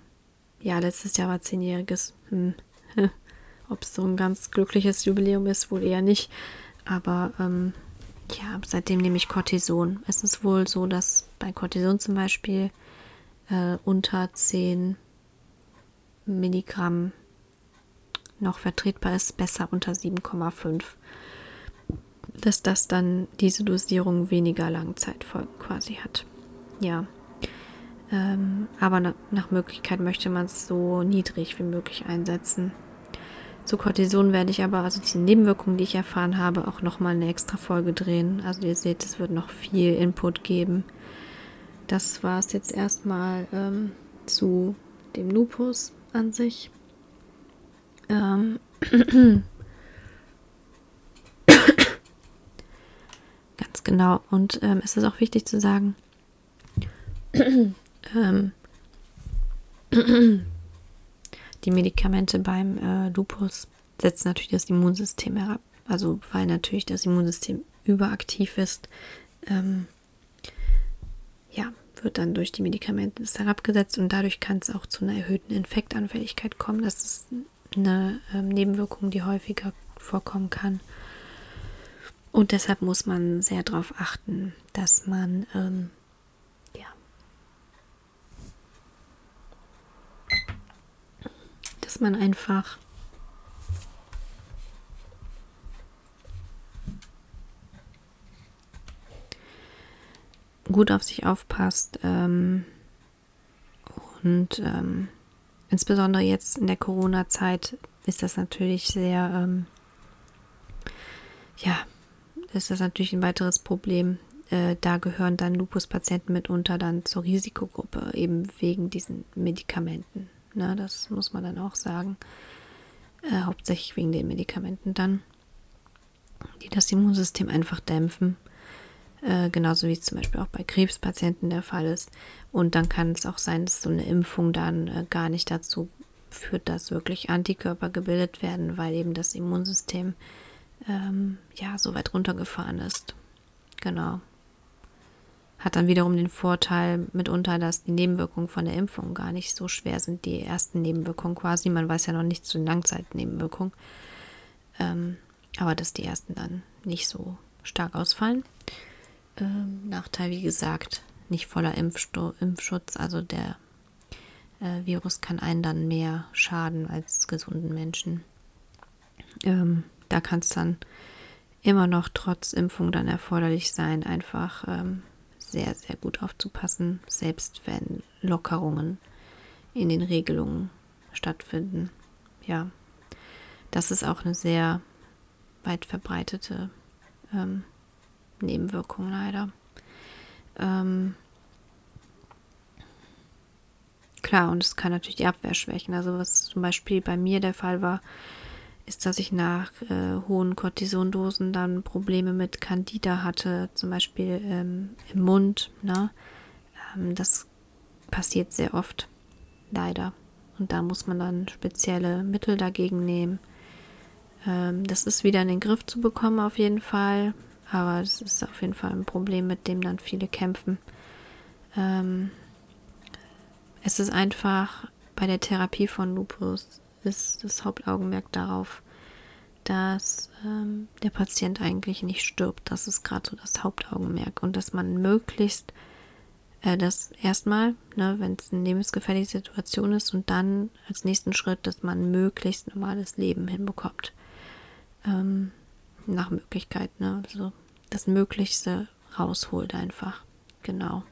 ja, letztes Jahr war zehnjähriges, hm, ob es so ein ganz glückliches Jubiläum ist, wohl eher nicht, aber ähm, ja, seitdem nehme ich Cortison. Es ist wohl so, dass bei Cortison zum Beispiel äh, unter 10 Milligramm noch vertretbar ist, besser unter 7,5. Dass das dann diese Dosierung weniger Langzeitfolgen quasi hat. Ja. Ähm, aber na, nach Möglichkeit möchte man es so niedrig wie möglich einsetzen. Zu Cortison werde ich aber, also diese Nebenwirkungen, die ich erfahren habe, auch nochmal eine extra Folge drehen. Also ihr seht, es wird noch viel Input geben. Das war es jetzt erstmal ähm, zu dem Lupus an sich. Ähm Ganz genau. Und ähm, es ist auch wichtig zu sagen, ähm, die Medikamente beim äh, Lupus setzen natürlich das Immunsystem herab. Also weil natürlich das Immunsystem überaktiv ist, ähm, ja, wird dann durch die Medikamente herabgesetzt und dadurch kann es auch zu einer erhöhten Infektanfälligkeit kommen. Das ist eine ähm, Nebenwirkung, die häufiger vorkommen kann. Und deshalb muss man sehr darauf achten, dass man ähm, dass man einfach gut auf sich aufpasst ähm, und ähm, insbesondere jetzt in der Corona-Zeit ist das natürlich sehr, ähm, ja, ist das natürlich ein weiteres Problem. Äh, da gehören dann Lupus-Patienten mitunter dann zur Risikogruppe, eben wegen diesen Medikamenten. Ne, das muss man dann auch sagen. Äh, hauptsächlich wegen den Medikamenten dann, die das Immunsystem einfach dämpfen. Äh, genauso wie es zum Beispiel auch bei Krebspatienten der Fall ist. Und dann kann es auch sein, dass so eine Impfung dann äh, gar nicht dazu führt, dass wirklich Antikörper gebildet werden, weil eben das Immunsystem ähm, ja so weit runtergefahren ist. Genau. Hat dann wiederum den Vorteil mitunter, dass die Nebenwirkungen von der Impfung gar nicht so schwer sind. Die ersten Nebenwirkungen quasi. Man weiß ja noch nichts zu den Langzeitnebenwirkungen. Ähm, aber dass die ersten dann nicht so stark ausfallen. Ähm, Nachteil, wie gesagt, nicht voller Impfsto Impfschutz. Also der äh, Virus kann einen dann mehr schaden als gesunden Menschen. Ähm, da kann es dann immer noch trotz Impfung dann erforderlich sein, einfach ähm, sehr, sehr gut aufzupassen, selbst wenn Lockerungen in den Regelungen stattfinden. Ja, das ist auch eine sehr weit verbreitete ähm, Nebenwirkung leider. Ähm, klar, und es kann natürlich die Abwehr schwächen. Also was zum Beispiel bei mir der Fall war, ist, dass ich nach äh, hohen Cortisondosen dann Probleme mit Candida hatte, zum Beispiel ähm, im Mund. Ne? Ähm, das passiert sehr oft, leider. Und da muss man dann spezielle Mittel dagegen nehmen. Ähm, das ist wieder in den Griff zu bekommen auf jeden Fall. Aber es ist auf jeden Fall ein Problem, mit dem dann viele kämpfen. Ähm, es ist einfach bei der Therapie von Lupus ist das Hauptaugenmerk darauf, dass ähm, der Patient eigentlich nicht stirbt. Das ist gerade so das Hauptaugenmerk und dass man möglichst äh, das erstmal, ne, wenn es eine lebensgefährliche Situation ist und dann als nächsten Schritt, dass man möglichst normales Leben hinbekommt. Ähm, nach Möglichkeit, ne? Also das Möglichste rausholt einfach. Genau.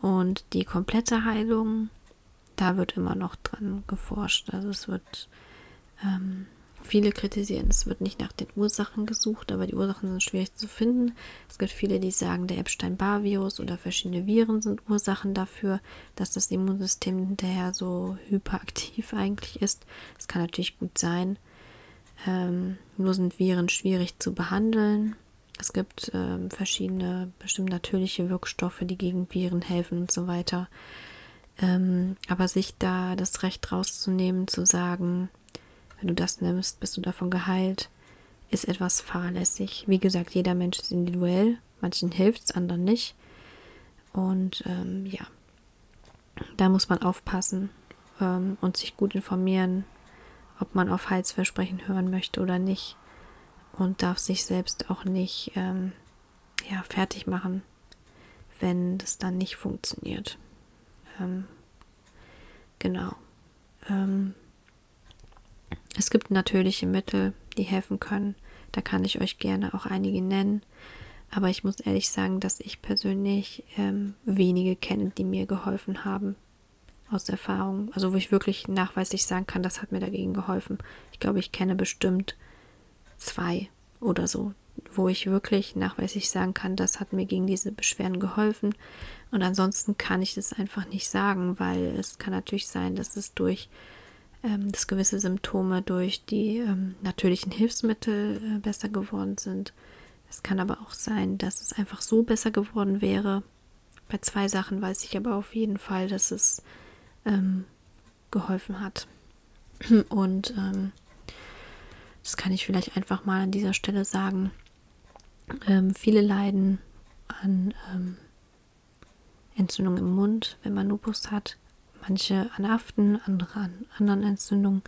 Und die komplette Heilung, da wird immer noch dran geforscht. Also es wird ähm, Viele kritisieren, es wird nicht nach den Ursachen gesucht, aber die Ursachen sind schwierig zu finden. Es gibt viele, die sagen, der Epstein-Barr-Virus oder verschiedene Viren sind Ursachen dafür, dass das Immunsystem hinterher so hyperaktiv eigentlich ist. Das kann natürlich gut sein. Ähm, nur sind Viren schwierig zu behandeln. Es gibt ähm, verschiedene, bestimmt natürliche Wirkstoffe, die gegen Viren helfen und so weiter. Ähm, aber sich da das Recht rauszunehmen, zu sagen, wenn du das nimmst, bist du davon geheilt, ist etwas fahrlässig. Wie gesagt, jeder Mensch ist individuell. Manchen hilft es, anderen nicht. Und ähm, ja, da muss man aufpassen ähm, und sich gut informieren, ob man auf Heilsversprechen hören möchte oder nicht. Und darf sich selbst auch nicht ähm, ja, fertig machen, wenn das dann nicht funktioniert. Ähm, genau. Ähm, es gibt natürliche Mittel, die helfen können. Da kann ich euch gerne auch einige nennen. Aber ich muss ehrlich sagen, dass ich persönlich ähm, wenige kenne, die mir geholfen haben. Aus Erfahrung. Also wo ich wirklich nachweislich sagen kann, das hat mir dagegen geholfen. Ich glaube, ich kenne bestimmt zwei oder so, wo ich wirklich nachweislich sagen kann, das hat mir gegen diese Beschwerden geholfen. Und ansonsten kann ich das einfach nicht sagen, weil es kann natürlich sein, dass es durch ähm, dass gewisse Symptome durch die ähm, natürlichen Hilfsmittel äh, besser geworden sind. Es kann aber auch sein, dass es einfach so besser geworden wäre. Bei zwei Sachen weiß ich aber auf jeden Fall, dass es ähm, geholfen hat. Und ähm, das kann ich vielleicht einfach mal an dieser Stelle sagen. Ähm, viele leiden an ähm, Entzündung im Mund, wenn man Lupus hat. Manche an Aften, andere an anderen Entzündungen,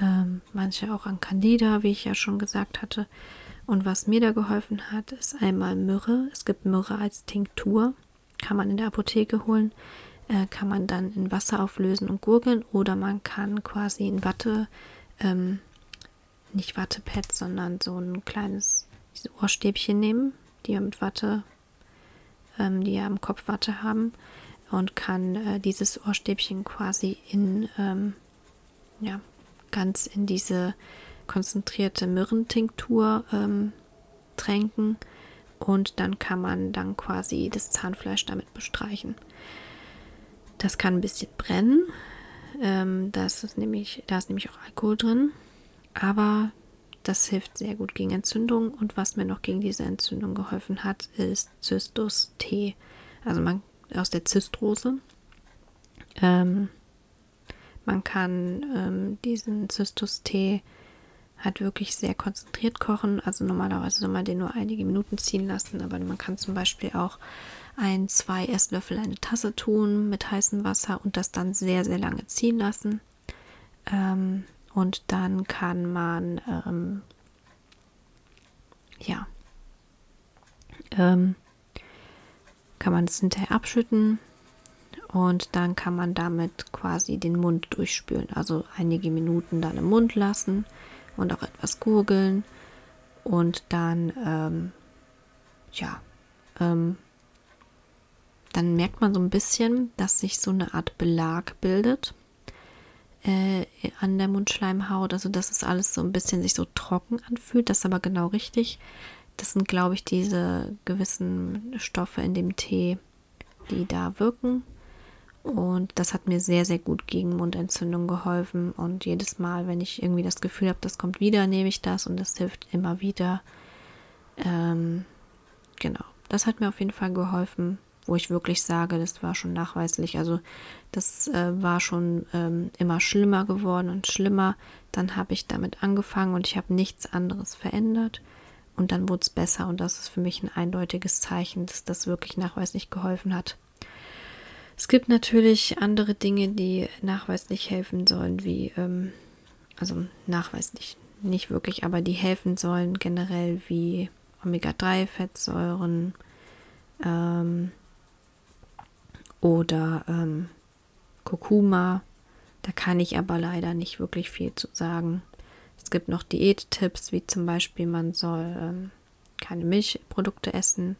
ähm, manche auch an Candida, wie ich ja schon gesagt hatte. Und was mir da geholfen hat, ist einmal Myrrhe. Es gibt Myrrhe als Tinktur, kann man in der Apotheke holen, äh, kann man dann in Wasser auflösen und gurgeln. Oder man kann quasi in Watte, ähm, nicht Wattepad, sondern so ein kleines Ohrstäbchen nehmen, die ja mit Watte, ähm, die ja am Kopf haben und kann äh, dieses Ohrstäbchen quasi in, ähm, ja, ganz in diese konzentrierte Myrrentinktur ähm, tränken und dann kann man dann quasi das Zahnfleisch damit bestreichen. Das kann ein bisschen brennen. Ähm, das ist nämlich, da ist nämlich auch Alkohol drin. Aber das hilft sehr gut gegen Entzündung. Und was mir noch gegen diese Entzündung geholfen hat, ist Zystus-Tee. Also man aus der Zystrose. Ähm, man kann ähm, diesen Zystus-Tee halt wirklich sehr konzentriert kochen. Also normalerweise soll man den nur einige Minuten ziehen lassen, aber man kann zum Beispiel auch ein, zwei Esslöffel eine Tasse tun mit heißem Wasser und das dann sehr, sehr lange ziehen lassen. Ähm, und dann kann man, ähm, ja, ähm, kann man es hinterher abschütten und dann kann man damit quasi den Mund durchspülen. Also einige Minuten dann im Mund lassen und auch etwas gurgeln und dann, ähm, ja, ähm, dann merkt man so ein bisschen, dass sich so eine Art Belag bildet äh, an der Mundschleimhaut. Also dass es alles so ein bisschen sich so trocken anfühlt. Das ist aber genau richtig. Das sind, glaube ich, diese gewissen Stoffe in dem Tee, die da wirken. Und das hat mir sehr, sehr gut gegen Mundentzündung geholfen. Und jedes Mal, wenn ich irgendwie das Gefühl habe, das kommt wieder, nehme ich das und das hilft immer wieder. Ähm, genau, das hat mir auf jeden Fall geholfen, wo ich wirklich sage, das war schon nachweislich. Also das äh, war schon ähm, immer schlimmer geworden und schlimmer. Dann habe ich damit angefangen und ich habe nichts anderes verändert. Und dann wurde es besser und das ist für mich ein eindeutiges Zeichen, dass das wirklich nachweislich geholfen hat. Es gibt natürlich andere Dinge, die nachweislich helfen sollen, wie, ähm, also nachweislich nicht wirklich, aber die helfen sollen generell wie Omega-3-Fettsäuren ähm, oder ähm, Kurkuma. Da kann ich aber leider nicht wirklich viel zu sagen. Es gibt noch Diättipps, wie zum Beispiel, man soll ähm, keine Milchprodukte essen.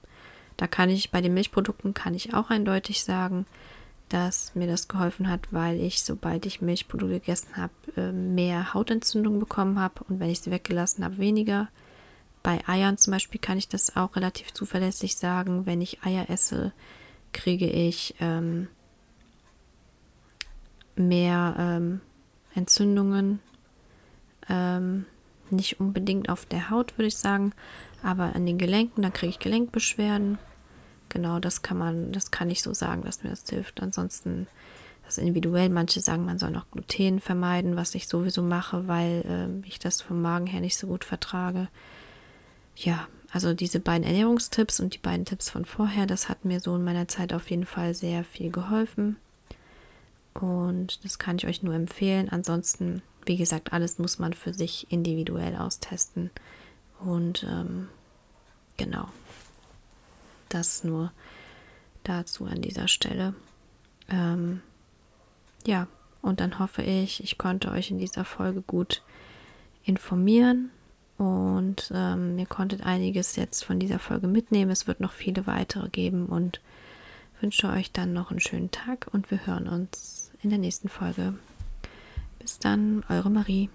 Da kann ich, bei den Milchprodukten kann ich auch eindeutig sagen, dass mir das geholfen hat, weil ich, sobald ich Milchprodukte gegessen habe, äh, mehr Hautentzündung bekommen habe und wenn ich sie weggelassen habe, weniger. Bei Eiern zum Beispiel kann ich das auch relativ zuverlässig sagen. Wenn ich Eier esse, kriege ich ähm, mehr ähm, Entzündungen. Ähm, nicht unbedingt auf der Haut, würde ich sagen, aber an den Gelenken, da kriege ich Gelenkbeschwerden. Genau, das kann man, das kann ich so sagen, dass mir das hilft. Ansonsten das individuell. Manche sagen, man soll noch Gluten vermeiden, was ich sowieso mache, weil äh, ich das vom Magen her nicht so gut vertrage ja, also diese beiden Ernährungstipps und die beiden Tipps von vorher, das hat mir so in meiner Zeit auf jeden Fall sehr viel geholfen. Und das kann ich euch nur empfehlen. Ansonsten, wie gesagt, alles muss man für sich individuell austesten. Und ähm, genau, das nur dazu an dieser Stelle. Ähm, ja, und dann hoffe ich, ich konnte euch in dieser Folge gut informieren und ähm, ihr konntet einiges jetzt von dieser Folge mitnehmen. Es wird noch viele weitere geben und wünsche euch dann noch einen schönen Tag und wir hören uns in der nächsten Folge. Bis dann, eure Marie.